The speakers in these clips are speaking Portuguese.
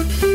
Thank you.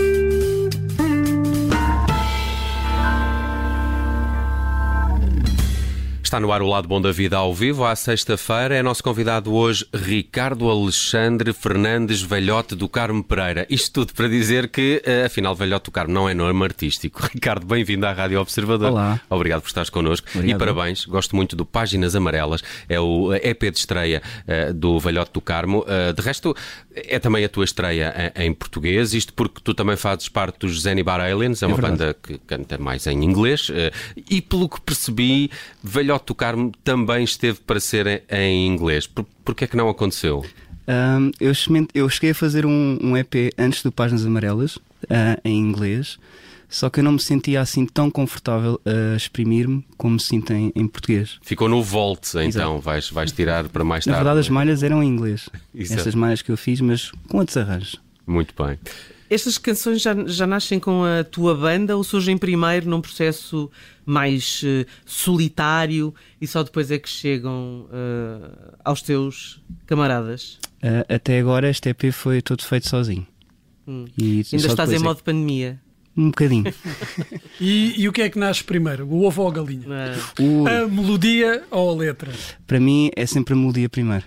Está no ar o Lado Bom da Vida ao vivo, à sexta-feira. É nosso convidado hoje Ricardo Alexandre Fernandes Velhote do Carmo Pereira. Isto tudo para dizer que, eh, afinal, Velhote do Carmo não é nome artístico. Ricardo, bem-vindo à Rádio Observador. Olá. Obrigado por estares connosco. Obrigado. E parabéns, gosto muito do Páginas Amarelas. É o EP de estreia uh, do Velhote do Carmo. De resto, é também a tua estreia em, português. Isto porque tu também fazes parte dos Zenibar Aliens, é, é uma verdade. banda que canta mais em inglês. E pelo que percebi, Velhote do Carmo também esteve para ser em inglês. Por, porquê é que não aconteceu? Um, eu, eu, cheguei a fazer um, um EP antes do Páginas Amarelas, uh, em inglês, só que eu não me sentia assim tão confortável a exprimir-me como me sinto em, em, português. Ficou no Volt, então, vais, vais tirar para mais tarde. Na verdade, as malhas eram em inglês. Exato. Essas malhas que eu fiz, mas com outros arranjos. Muito bem. Estas canções já, já nascem com a tua banda ou surgem primeiro num processo mais uh, solitário e só depois é que chegam uh, aos teus camaradas? Uh, até agora este EP foi todo feito sozinho. Hum. E, Ainda estás em é modo pandemia? Um bocadinho. e, e, o que é que nasce primeiro? O ovo ou a galinha? O... A melodia ou a letra? Para mim é sempre a melodia primeiro.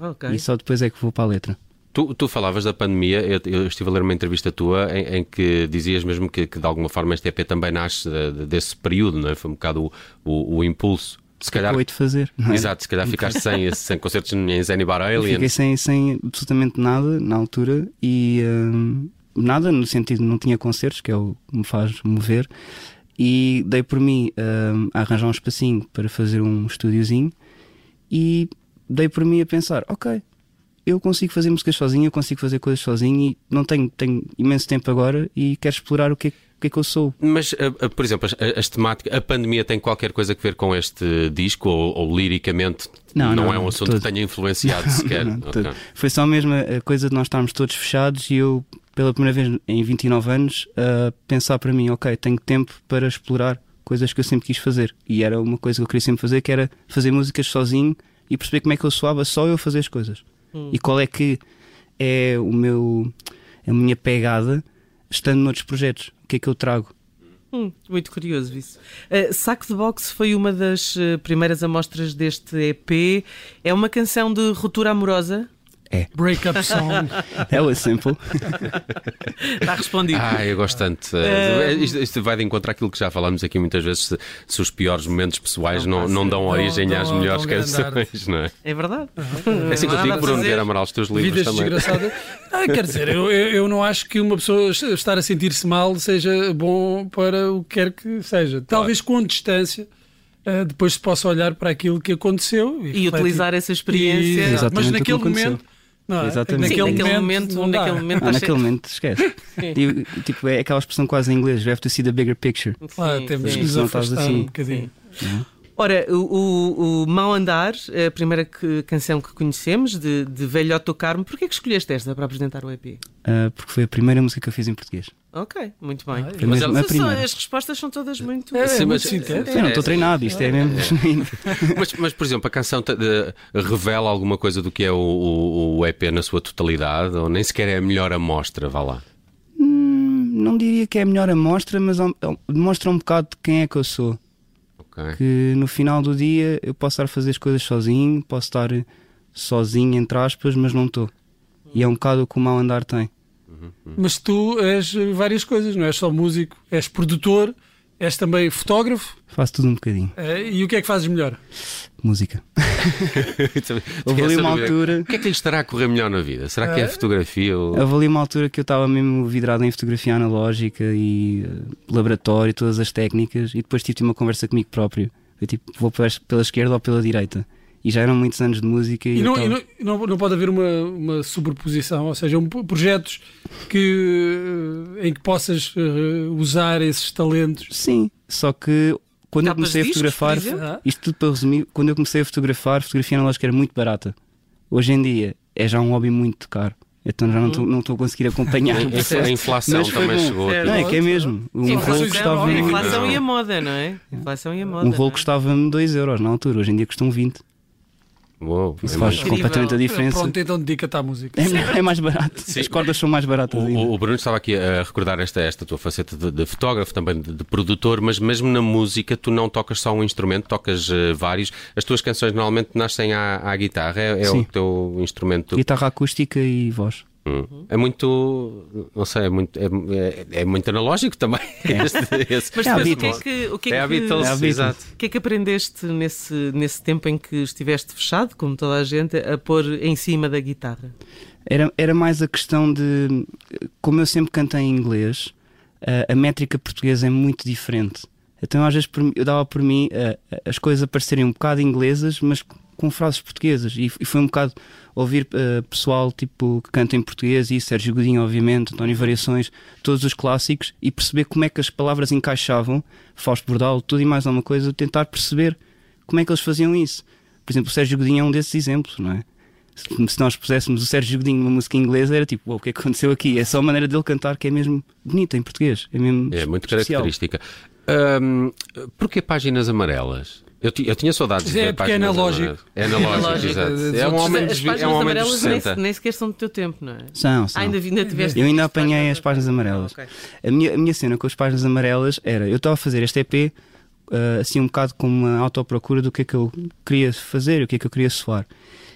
Ah, okay. E só depois é que vou para a letra. Tu, tu, falavas da pandemia, eu, eu, estive a ler uma entrevista tua em, em que dizias mesmo que, que, de alguma forma este EP também nasce de, desse período, não é? Foi um bocado o, o, o impulso. Se calhar. Acabei de fazer. É? Exato, se calhar ficaste sem, sem concertos em Zenibar Alien. Fiquei sem, sem absolutamente nada na altura e hum, nada no sentido não tinha concertos, que é o que me faz mover. E dei por mim hum, a arranjar um espacinho para fazer um estúdiozinho e dei por mim a pensar: ok, eu consigo fazer músicas sozinho, eu consigo fazer coisas sozinho e não tenho, tenho imenso tempo agora e quero explorar o que é, que, é que eu sou. Mas, eh, eh, por exemplo, as, as temáticas, a pandemia tem qualquer coisa a ver com este disco ou, ou liricamente não, não, não, é um assunto que tenha influenciado sequer? não, okay. Foi só mesmo a coisa de nós estarmos todos fechados e eu, pela primeira vez em 29 anos, uh, pensar para mim, ok, tenho tempo para explorar coisas que eu sempre quis fazer. E era uma coisa que eu queria sempre fazer, que era fazer músicas sozinho e perceber como é que eu soava só eu fazer as coisas hum. e qual é que é o meu a minha pegada estando noutros projetos. O que é que eu trago? Hum, muito curioso isso. Uh, Saco de Boxe foi uma das uh, primeiras amostras deste EP. É uma canção de ruptura amorosa? É. Breakup song. é o simple. Está respondido. Ah, eu gosto tanto. Uh... Isto, isto, vai de encontrar aquilo que já falámos aqui muitas vezes: se, se os piores momentos pessoais não, não, não dão origem não, às não, melhores canções, não é? É verdade. Uhum. É assim que eu digo, Bruno Vieira Amaral, os teus livros Vidas também. Ah, quer dizer, eu, eu não acho que uma pessoa estar a sentir-se mal seja bom para o que quer que seja. Talvez claro. com distância. Uh, depois se possa olhar para aquilo que aconteceu e, e utilizar essa experiência. E, mas naquele momento não, é? Exatamente. Sim, naquele, naquele momento, momento naquele momento, ah, naquele momento esquece. tipo, tipo, é aquela expressão quase em inglês, you have to see the bigger picture. Claro, temos que nos afastar assim. um bocadinho. Ora, o, o, o Mau Andar, a primeira que, canção que conhecemos, de, de Velhote do Carmo, porquê que escolheste esta para apresentar o EP? Uh, ah, porque foi a primeira música que eu fiz em português. Ok, muito bem. Ah, mas elas, são, as respostas são todas muito. É, sim, mas, é, eu não estou treinado, isto é, é mesmo. mas, mas, por exemplo, a canção revela alguma coisa do que é o, o, EP na sua totalidade, ou nem sequer é a melhor amostra, vá lá? Hum, não diria que é a melhor amostra, mas demonstra um bocado de quem é que eu sou. Okay. Que no final do dia eu posso estar a fazer as coisas sozinho, posso estar sozinho, entre aspas, mas não estou. E é um bocado o que o mau andar tem. Uhum. Mas tu és várias coisas, não és só músico, és produtor, és também fotógrafo. Faço tudo um bocadinho. É, e o que é que fazes melhor? Música. Houve ali uma altura. O que é que lhe estará a correr melhor na vida? Será que é a fotografia? Ou... Houve ali uma altura que eu estava mesmo vidrado em fotografia analógica e uh, laboratório, todas as técnicas, e depois tive uma conversa comigo próprio. Eu tipo, vou pela esquerda ou pela direita? E já eram muitos anos de música. E, e, não, e não, não, pode haver uma, uma superposição, ou seja, um, projetos que, eh, em que possas uh, usar esses talentos. Sim, só que quando eu comecei a fotografar, isto tudo para resumir, quando eu comecei a fotografar, fotografia analógica era muito barata. Hoje em dia é já um hobby muito caro. Então já não estou não a conseguir acompanhar A inflação também bom. chegou. Não, é que é mesmo. Um Sim, voo custava A inflação e a moda, não é? A inflação e a moda. Um voo é? custava-me 2 euros na altura, hoje em dia custam 20. Uou, Isso é faz completamente a diferença. Pronto, então dedica-te à música. É, é mais barato. As cordas são mais baratas O, ainda. o Bruno estava aqui a recordar esta, esta tua faceta de, de fotógrafo, também de, de produtor, mas mesmo na música tu não tocas só um instrumento, tocas eh, vários. As tuas canções normalmente nascem à, à guitarra, é, é o Sim. teu instrumento. Guitarra acústica e voz. Hum. É muito, não sei, é muito, é, é- é muito analógico também. Este- Mas É a depois, o que é que, o que, É é a que, a o que é que aprendeste nesse, nesse tempo em que estiveste fechado, como toda a gente, a pôr em cima da guitarra? Era, era mais a questão de. Como eu sempre cantei em inglês, a, a métrica portuguesa é muito diferente. Então, às vezes, eu dava por mim eh, as coisas a parecerem um bocado inglesas, mas com frases portuguesas. E, e foi um bocado ouvir eh, pessoal tipo, que canta em português, e Sérgio Godinho, obviamente, António Variações, todos os clássicos, e perceber como é que as palavras encaixavam, Fausto Bordal, tudo e mais alguma coisa, tentar perceber como é que eles faziam isso. Por exemplo, o Sérgio Godinho é um desses exemplos, não é? Se nós puséssemos o Sérgio Godinho numa música inglesa, era tipo, "Uau, o que é que aconteceu aqui? É só a maneira dele cantar que é mesmo bonita em português. É mesmo É muito especial. característica. Hum, porquê páginas amarelas? Eu, eu tinha saudades de É, porque é páginas analógico. amarelas. É analógico, exato. É um homem As dos, é um homem dos amarelas nem, 60. nem sequer são do teu tempo, não é? São, são. Ah, ainda, ainda tiveste Eu ainda apanhei as páginas amarelas. Ok. A minha, a minha cena com as páginas amarelas era: eu estava a fazer este EP ah, assim um bocado com uma autoprocura do que é que eu queria fazer o que é que eu queria soar.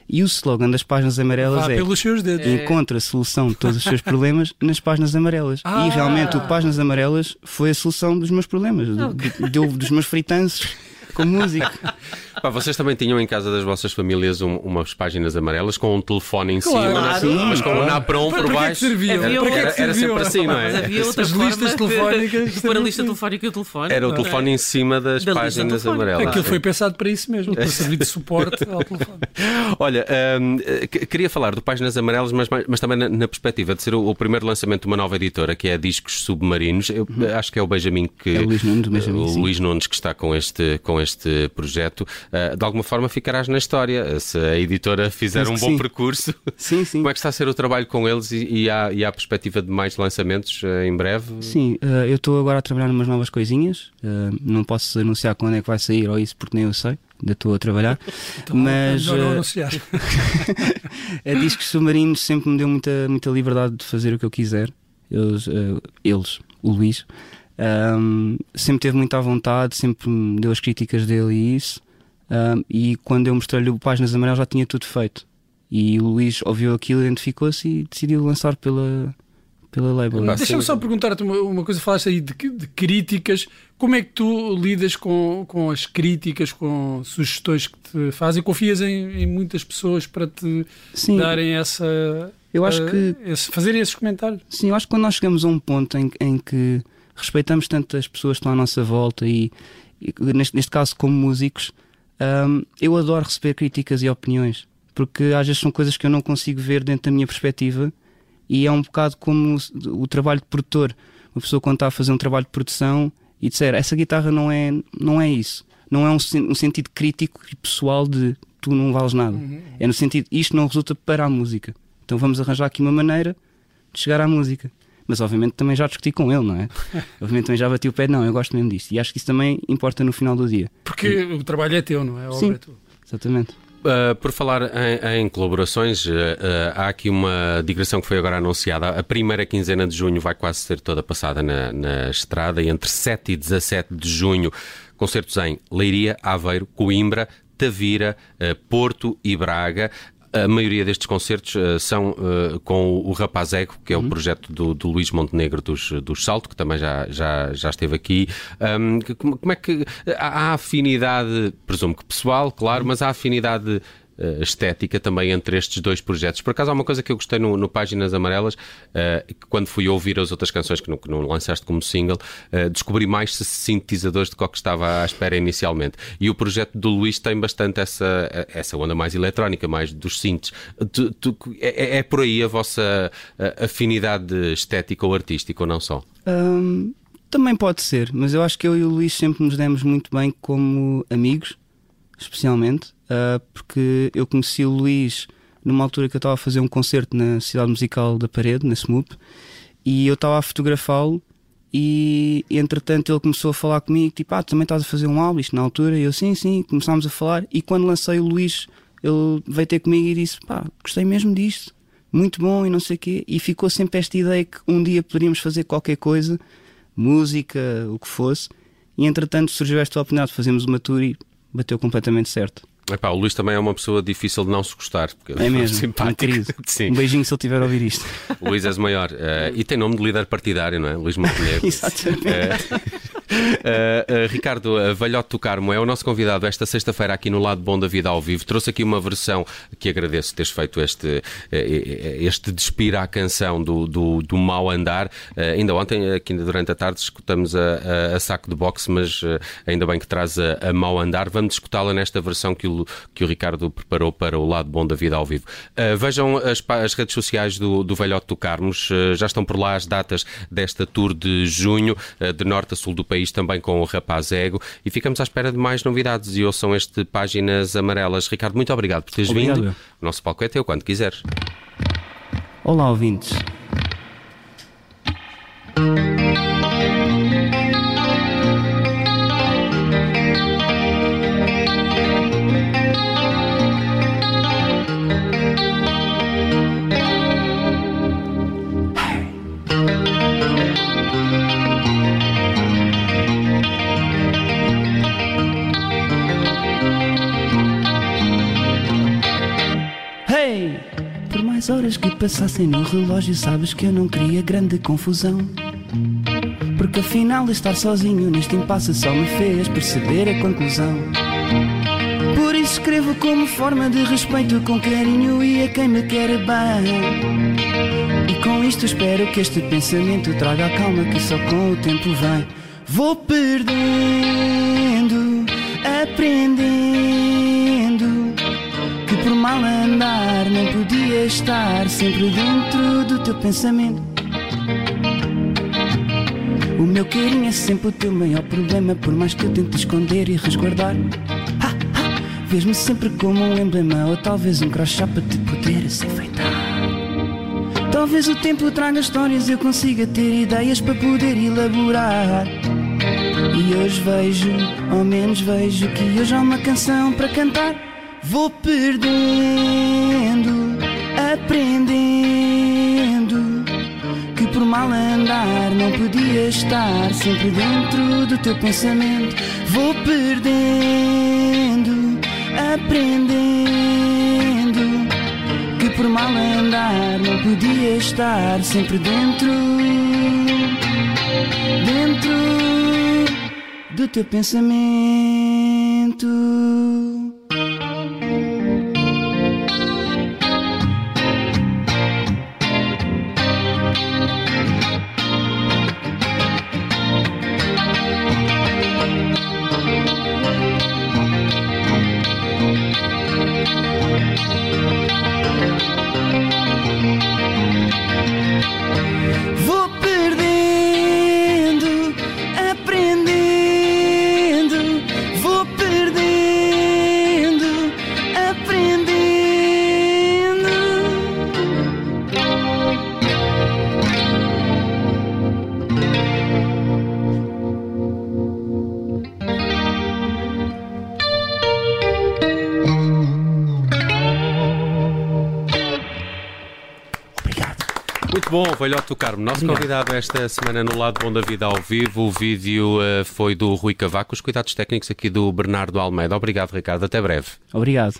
E o slogan das páginas amarelas Vá é. pelos seus dedos. Encontra a solução de todos os seus problemas nas páginas amarelas. Ah! E realmente o Páginas Amarelas foi a solução dos meus problemas, do- do- deu dos meus fritanços como músico. Pá, vocês também tinham em casa das vossas famílias um- umas páginas amarelas com um telefone em Claro. cima, Claro. sim, mas com um napron Para, por para que é que baixo. serviam? Havia Para que é Era, era sempre assim, não Mas é? havia outra As forma listas de- telefónicas pôr a lista telefónica e o telefone. Era o não é? telefone em cima das Da páginas amarelas. Aquilo foi pensado para isso mesmo, para servir de suporte ao telefone. Olha, hum, eh, que- queria falar do Páginas Amarelas, mas, mas também na, na perspectiva de ser o, o primeiro lançamento de uma nova editora, que é a Discos Submarinos. Eu eh, acho que é o Benjamin que. É o Luís Nunes, do Benjamin, o sim. Luís Nunes que está com este, com este projeto. Eh, de alguma forma ficarás na história. Se a editora fizer Penso um bom sim. percurso. Sim, sim. Como é que está a ser o trabalho com eles e, e, há, e há perspectiva de mais lançamentos eh, em breve? Sim, eh, eu estou agora a trabalhar numas novas coisinhas. não posso anunciar quando é que vai sair ou isso porque nem eu sei. Ainda estou a trabalhar. Então, Mas melhor não eh, anunciar. a Discos Submarinos sempre me deu muita, muita liberdade de fazer o que eu quiser. Eles, eles o Luís, ahm, sempre teve muita vontade, sempre me deu as críticas dele e isso. Ahm, e quando eu mostrei-lhe o Páginas Amarelas já tinha tudo feito. E o Luís ouviu aquilo, identificou-se e decidiu lançar pela, pela label. Deixa-me só perguntar-te uma, uma coisa, falaste aí de, de críticas. Como é que tu lidas com, com as críticas, com sugestões que te fazem? Confias em, em muitas pessoas para te Sim, darem essa. eu acho eh, que esse- fazerem esses comentários? Sim, eu acho que quando nós chegamos a um ponto em, em que respeitamos tanto as pessoas que estão à nossa volta e, e neste, neste caso como músicos, hum, eu adoro receber críticas e opiniões, porque às vezes são coisas que eu não consigo ver dentro da minha perspectiva e é um bocado como o, o trabalho de produtor. Uma pessoa quando está a fazer um trabalho de produção e disser essa guitarra não é, não é isso, não é um, um sentido crítico e pessoal de tu não vales nada. É no sentido, isto não resulta para a música. Então vamos arranjar aqui uma maneira de chegar à música. Mas obviamente também já discuti com ele, não é? obviamente também já bati o pé, não, eu gosto mesmo disto. E acho que isso também importa no final do dia. Porque o trabalho é teu, não é? A obra Sim. é tua. Exatamente. Uh, por falar em, em colaborações, uh, uh, há aqui uma digressão que foi agora anunciada. A primeira quinzena de junho vai quase ser toda passada na, na estrada e entre 7 e 17 de junho, concertos em Leiria, Aveiro, Coimbra, Tavira, uh, Porto e Braga. A maioria destes concertos uh, são uh, com o Rapaz Ego, que é o projeto do, do Luís Montenegro dos, dos Salto, que também já, já, já esteve aqui. Um, como, como é que há há afinidade, presumo que pessoal, claro, mas há afinidade eh, estética também entre estes dois projetos. Por acaso há uma coisa que eu gostei no, no Páginas Amarelas, que quando fui ouvir as outras canções que não, que não lançaste como single, eh, descobri mais sintetizadores do que que estava à espera inicialmente. E o projeto do Luís tem bastante essa, essa onda mais eletrónica, mais dos synths. Tu- tu- é, é por aí a vossa afinidade estética ou artística, ou não só? Hum, também pode ser, mas eu acho que eu e o Luís sempre nos demos muito bem como amigos, especialmente, ah, porque eu conheci o Luís numa altura que eu estava a fazer um concerto na Cidade Musical da Parede, na SMUP, e eu estava a fotografá-lo. E entretanto ele começou a falar comigo, tipo, ah, também estás a fazer um álbum, isto na altura, e eu, sim, sim, começámos a falar. E quando lancei o Luís ele veio ter comigo e disse: pá, gostei mesmo disto, muito bom e não sei o quê. E ficou sempre esta ideia que um dia poderíamos fazer qualquer coisa, música, o que fosse. E entretanto surgiu esta oportunidade de fazermos uma tour e bateu completamente certo. Epá, o Luís também é uma pessoa difícil de não se gostar. Porque É mesmo, simpático. Um beijinho se ele tiver a ouvir isto. Luís és maior. Eh, e tem nome de líder partidário, não é? Luís Montenegro. Exatamente. Uh, uh, Ricardo uh, Valhote do Carmo é o nosso convidado esta sexta-feira aqui no Lado Bom da Vida ao Vivo. Trouxe aqui uma versão que agradeço teres feito este, este despir à canção do, do, do Mau Andar. ainda ontem, aqui durante a tarde, escutamos a, a, a saco de boxe, mas ainda bem que traz a, a Mau Andar. Vamos escutá-la nesta versão que o, que o Ricardo preparou para o Lado Bom da Vida ao Vivo. vejam as, as, redes sociais do, do Velhote do Carmos, já estão por lá as datas desta tour de junho, de norte a sul do país país também com o Rapaz Ego e ficamos à espera de mais novidades e ouçam este Páginas Amarelas. Ricardo, muito obrigado por teres Obrigado. vindo. O nosso palco é teu quando quiseres. Olá, ouvintes. Por mais horas que passassem no relógio, sabes que eu não queria grande confusão. Porque afinal, estar sozinho neste impasse só me fez perceber a conclusão. Por isso escrevo como forma de respeito, com carinho e a quem me quer bem. E com isto espero que este pensamento traga a calma que só com o tempo vem. Vou perdendo, aprendendo que por mal andar estar sempre dentro do teu pensamento. O meu carinho é sempre o teu maior problema, por mais que eu tente esconder e resguardar. Vês-me sempre como um emblema, ou talvez um crachá para te poderes enfeitar. Talvez o tempo traga histórias, eu consiga ter ideias para poder elaborar. E hoje vejo, ao menos vejo que hoje há uma canção para cantar. Vou perdendo, aprendendo que por mal andar não podia estar sempre dentro do teu pensamento. Vou perdendo, aprendendo que por mal andar não podia estar sempre dentro, dentro do teu pensamento. Bom, Velhote do Carmo. Nosso convidado esta semana no Lado Bom da Vida ao vivo. O vídeo eh, foi do Rui Cavaco. Os cuidados técnicos aqui do Bernardo Almeida. Obrigado, Ricardo. Até breve. Obrigado.